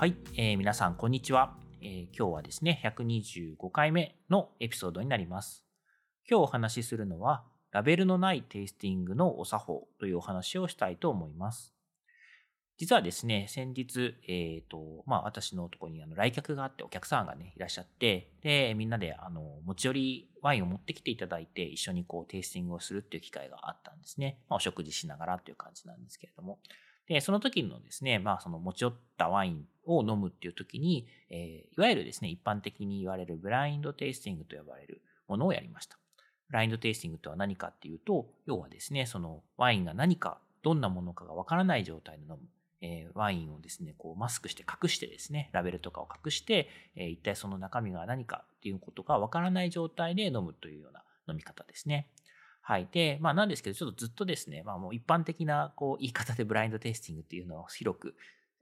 はい、えー皆さんこんにちは、えー今日はですね、125回目のエピソードになります。今日お話しするのは、ラベルのないテイスティングのお作法というお話をしたいと思います。実はですね、先日、えっ、と、まあ、私のとこにあの来客があって、お客さんがね、いらっしゃって、で、みんなで、あの、持ち寄りワインを持ってきていただいて、一緒にこう、テイスティングをするっていう機会があったんですね。まあ、お食事しながらという感じなんですけれども。で、その時のですね、まあ、その持ち寄ったワインを飲むっていう時に、えーいわゆるですね、一般的に言われるブラインドテイスティングと呼ばれるものをやりました。ブラインドテイスティングとは何かっていうと、要はですね、そのワインが何か、どんなものかがわからない状態で飲む。えーワインをですね、こうマスクして隠してですね、ラベルとかを隠して、えー一体その中身が何かっていうことがわからない状態で飲むというような飲み方ですね。はい。で、まあなんですけど、ちょっとずっとですね、まあもう一般的なこう言い方でブラインドテイスティングっていうのを広く、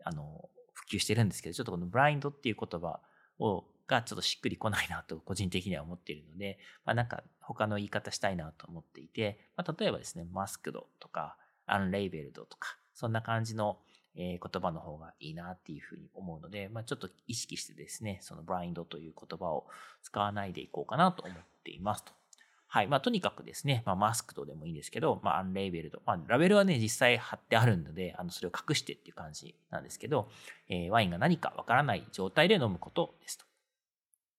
あの、普及してるんですけど、ちょっとこのブラインドっていう言葉を、がちょっとしっくりこないなと個人的には思っているので、まあなんか他の言い方したいなと思っていて、まあ例えばですね、マスクドとか、アンレイベルドとか、そんな感じの、言葉の方がいいなっていうふうに思うので、まあちょっと意識してですね、そのブラインドという言葉を使わないでいこうかなと思っていますと。はい。まあ、とにかくですね、まあ、マスクドでもいいんですけど、まあ、アンレイベルド。まあ、ラベルはね、実際貼ってあるので、あの、それを隠してっていう感じなんですけど、えーワインが何かわからない状態で飲むことですと。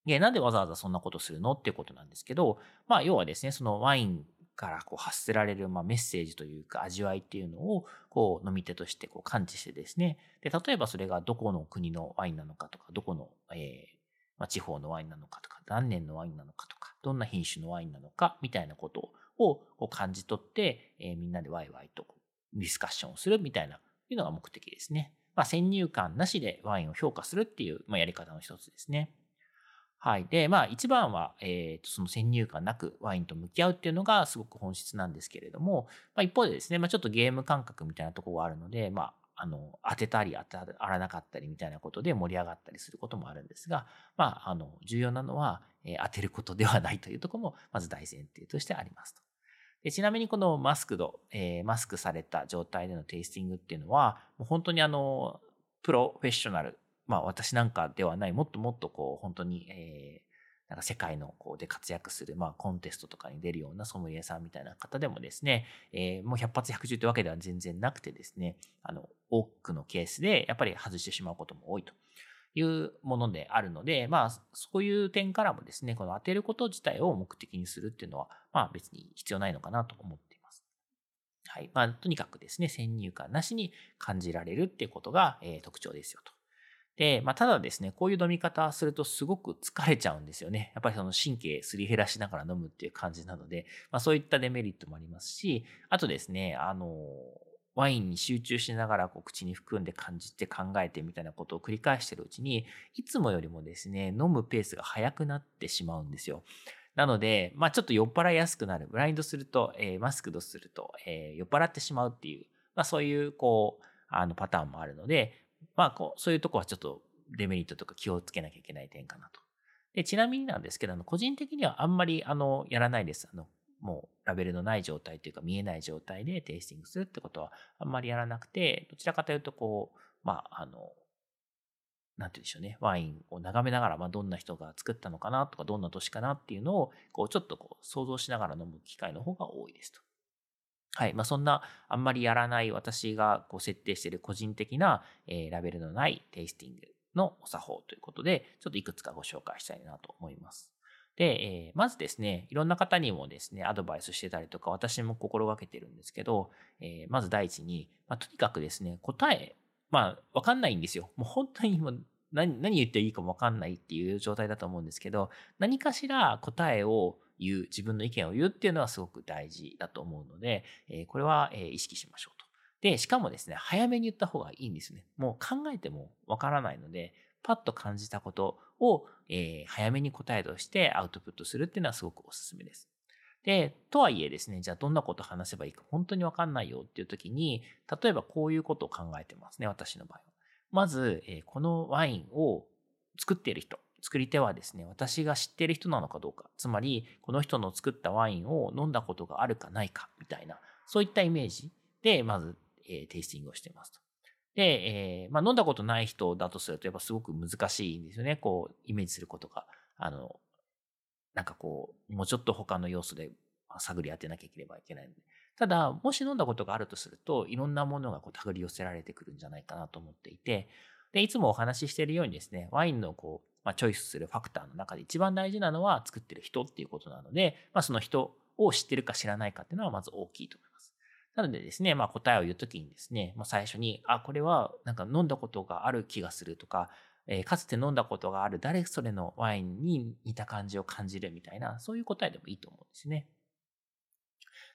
で、なんでわざわざそんなことするのっていうことなんですけど、まあ、要はですね、そのワインからこう発せられる、ま、メッセージというか味わいっていうのを、こう、飲み手としてこう感知してですね、で、例えばそれがどこの国のワインなのかとか、どこの、えーま、地方のワインなのかとか、何年のワインなのかとか、どんな品種のワインなのか、みたいなことを感じ取って、えーみんなでワイワイとディスカッションをするみたいな、いうのが目的ですね。まあ、先入観なしでワインを評価するっていう、まあ、やり方の一つですね。はい。で、まあ、一番は、えーと、その先入観なくワインと向き合うっていうのがすごく本質なんですけれども、まあ、一方でですね、まあ、ちょっとゲーム感覚みたいなところがあるので、まあ、あの、当てたり当てらなかったりみたいなことで盛り上がったりすることもあるんですが、まあ、あの、重要なのは、え当てることではないというところも、まず大前提としてありますと。でちなみにこのマスクド、えーマスクされた状態でのテイスティングっていうのは、もう本当にあの、プロフェッショナル、まあ私なんかではない、もっともっとこう、本当に、えーなんか世界のこうで活躍する、まあコンテストとかに出るようなソムリエさんみたいな方でもですね、えーもう100発100中というわけでは全然なくてですね、あの、多くのケースでやっぱり外してしまうことも多いというものであるので、まあそういう点からもですね、この当てること自体を目的にするっていうのは、まあ別に必要ないのかなと思っています。はい。まあとにかくですね、先入観なしに感じられるっていうことが、えー特徴ですよと。で、まあ、ただですね、こういう飲み方するとすごく疲れちゃうんですよね。やっぱりその神経すり減らしながら飲むっていう感じなので、まあ、そういったデメリットもありますし、あとですね、あの、ワインに集中しながらこう口に含んで感じて考えてみたいなことを繰り返してるうちに、いつもよりもですね、飲むペースが速くなってしまうんですよ。なので、まあちょっと酔っ払いやすくなる。ブラインドすると、えーマスクドすると、えー酔っ払ってしまうっていう、まあそういう、こう、あのパターンもあるので、まあこう、そういうとこはちょっとデメリットとか気をつけなきゃいけない点かなと。で、ちなみになんですけど、あの個人的にはあんまり、あの、やらないです。あの、もうラベルのない状態というか見えない状態でテイスティングするってことはあんまりやらなくて、どちらかというとこう、まあ、あの、なんて言うんでしょうね、ワインを眺めながら、まあ、どんな人が作ったのかなとか、どんな年かなっていうのを、こう、ちょっとこう、想像しながら飲む機会の方が多いですと。はい。まあ、そんな、あんまりやらない私がこう設定している個人的な、えーラベルのないテイスティングのお作法ということで、ちょっといくつかご紹介したいなと思います。で、えーまずですね、いろんな方にもですね、アドバイスしてたりとか、私も心がけてるんですけど、えーまず第一に、まあ、とにかくですね、答え、まあ、わかんないんですよ。もう本当にもう何何言っていいかもわかんないっていう状態だと思うんですけど、何かしら答えを言う、自分の意見を言うっていうのはすごく大事だと思うので、えこれは、え意識しましょうと。で、しかもですね、早めに言った方がいいんですね。もう考えてもわからないので、パッと感じたことを、えー、早めに答えとしてアウトプットするっていうのはすごくおすすめです。で、とはいえですね、じゃあどんなこと話せばいいか本当にわかんないよっていう時に、例えばこういうことを考えてますね、私の場合は。まず、えー、このワインを作っている人、作り手はですね、私が知ってる人なのかどうか、つまり、この人の作ったワインを飲んだことがあるかないか、みたいな、そういったイメージで、まず、えー、テイスティングをしていますと。で、えー、まあ、飲んだことない人だとすると、やっぱすごく難しいんですよね。こう、イメージすることが。あの、なんかこう、もうちょっと他の要素で探り当てなきゃいければいけないので。ただ、もし飲んだことがあるとすると、いろんなものがこう手繰り寄せられてくるんじゃないかなと思っていて、で、いつもお話ししているようにですね、ワインのこう、まあ、チョイスするファクターの中で一番大事なのは作ってる人っていうことなので、まあ、その人を知ってるか知らないかっていうのはまず大きいと思います。なのでですね、まあ、答えを言うときにですね、まあ、最初に、あ、これはなんか飲んだことがある気がするとか、えー、かつて飲んだことがある誰それのワインに似た感じを感じるみたいな、そういう答えでもいいと思うんですね。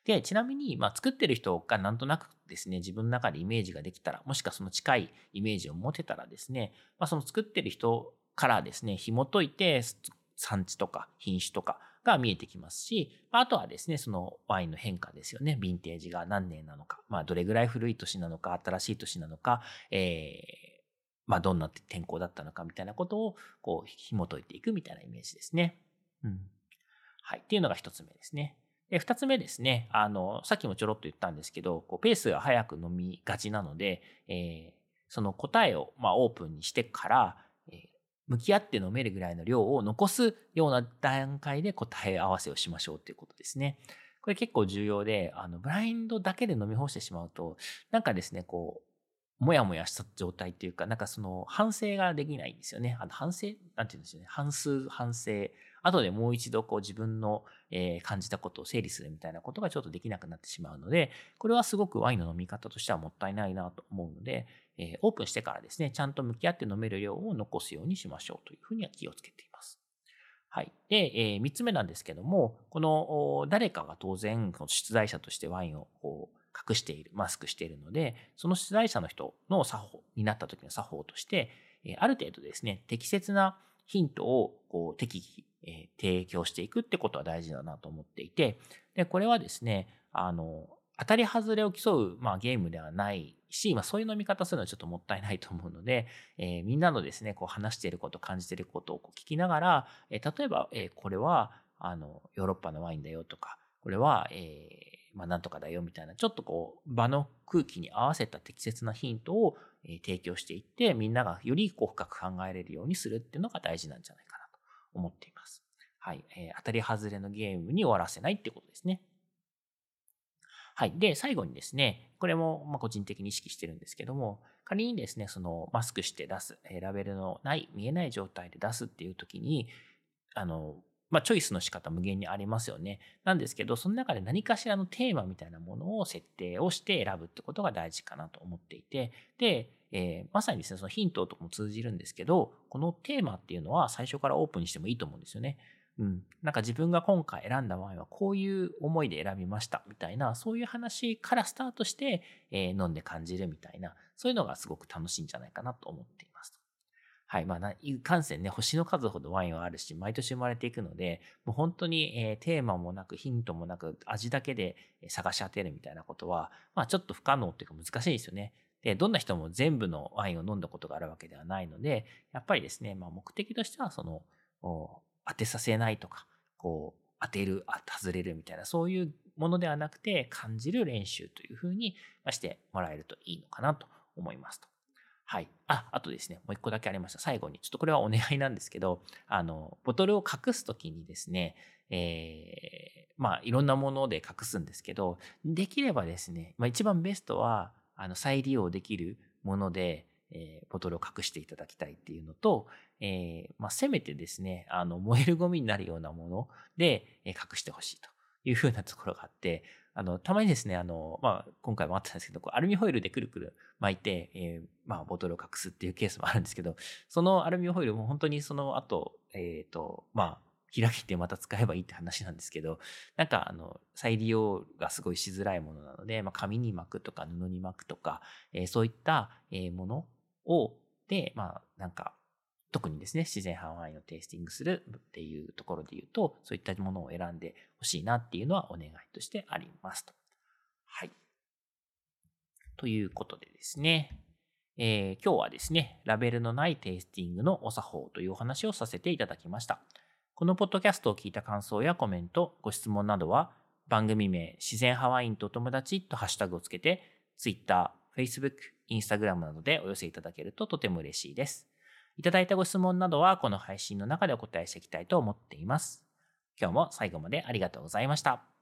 で、ちなみに、まあ、作ってる人がなんとなくですね、自分の中でイメージができたら、もしくはその近いイメージを持てたらですね、まあ、その作ってる人からですね、紐解いて、産地とか品種とかが見えてきますし、あとはですね、そのワインの変化ですよね。ヴィンテージが何年なのか、まあ、どれぐらい古い年なのか、新しい年なのか、えー、まあ、どんな天候だったのかみたいなことを、こう、紐解いていくみたいなイメージですね。うん。はい。っていうのが一つ目ですね。で、二つ目ですね。あの、さっきもちょろっと言ったんですけど、こうペースが早く飲みがちなので、えー、その答えを、まあ、オープンにしてから、えー、向き合って飲めるぐらいの量を残すような段階で答え合わせをしましょうということですね。これ結構重要で、あの、ブラインドだけで飲み干してしまうと、なんかですね、こう、もやもやした状態っていうか、なんかその反省ができないんですよね。あの反省なんて言うんですよね。反数、反省。後でもう一度こう自分の、え感じたことを整理するみたいなことがちょっとできなくなってしまうので、これはすごくワインの飲み方としてはもったいないなと思うので、えオープンしてからですね、ちゃんと向き合って飲める量を残すようにしましょうというふうには気をつけています。はい。で、えー、3つ目なんですけども、この誰かが当然、出題者としてワインをこう隠している、マスクしているので、その出題者の人の作法になった時の作法として、えある程度ですね、適切なヒントをこう適宜え提供していくってことは大事だなと思っていて、で、これはですね、あの、当たり外れを競う、まあ、ゲームではないし、まあ、そういう飲み方するのはちょっともったいないと思うので、えー、みんなのですね、こう話していること、感じていることをこう聞きながら、えー、例えば、えー、これは、あの、ヨーロッパのワインだよとか、これは、えー、まあ、なんとかだよみたいな、ちょっとこう、場の空気に合わせた適切なヒントを、え提供していって、みんながよりこう深く考えれるようにするっていうのが大事なんじゃないかなと思っています。はい、えー、当たり外れのゲームに終わらせないってことですね。はい。で、最後にですね、これもま個人的に意識してるんですけども、仮にですね、そのマスクして出す、ラベルのない、見えない状態で出すっていう時に、あの、まあ、チョイスの仕方無限にありますよね。なんですけど、その中で何かしらのテーマみたいなものを設定をして選ぶってことが大事かなと思っていて、で、えー、まさにですね、そのヒントとかも通じるんですけど、このテーマっていうのは最初からオープンにしてもいいと思うんですよね。うん、なんか自分が今回選んだワインはこういう思いで選びましたみたいな、そういう話からスタートして、えー、飲んで感じるみたいな、そういうのがすごく楽しいんじゃないかなと思っています。はい。まあ、いかんせんね、星の数ほどワインはあるし、毎年生まれていくので、もう本当に、えー、テーマもなく、ヒントもなく、味だけで探し当てるみたいなことは、まあ、ちょっと不可能っていうか難しいですよね。で、どんな人も全部のワインを飲んだことがあるわけではないので、やっぱりですね、まあ、目的としては、その、当てさせないとか、こう、当てる、外れるみたいな、そういうものではなくて、感じる練習というふうにしてもらえるといいのかなと思いますと。はい。あ、あとですね、もう一個だけありました。最後に、ちょっとこれはお願いなんですけど、あの、ボトルを隠すときにですね、えー、まあ、いろんなもので隠すんですけど、できればですね、まあ、一番ベストは、あの、再利用できるもので、えー、ボトルを隠していただきたいっていうのと、えー、まあ、せめてですね、あの、燃えるゴミになるようなもので、え、隠してほしいというふうなところがあって、あの、たまにですね、あの、まあ、今回もあったんですけど、こうアルミホイルでくるくる巻いて、えー、まあ、ボトルを隠すっていうケースもあるんですけど、そのアルミホイルも本当にその後、えっ、と、まあ、開けてまた使えばいいって話なんですけど、なんかあの、再利用がすごいしづらいものなので、まあ、紙に巻くとか布に巻くとか、えー、そういったものを、で、まあ、なんか、特にですね、自然派ワイをテイスティングするっていうところで言うと、そういったものを選んでほしいなっていうのはお願いとしてありますと。はい。ということでですね、えー、今日はですね、ラベルのないテイスティングのお作法というお話をさせていただきました。このポッドキャストを聞いた感想やコメント、ご質問などは、番組名、自然ハワインとお友達とハッシュタグをつけて、Twitter、Facebook、インスタグラムなどでお寄せいただけるととても嬉しいです。いただいたご質問などは、この配信の中でお答えしていきたいと思っています。今日も最後までありがとうございました。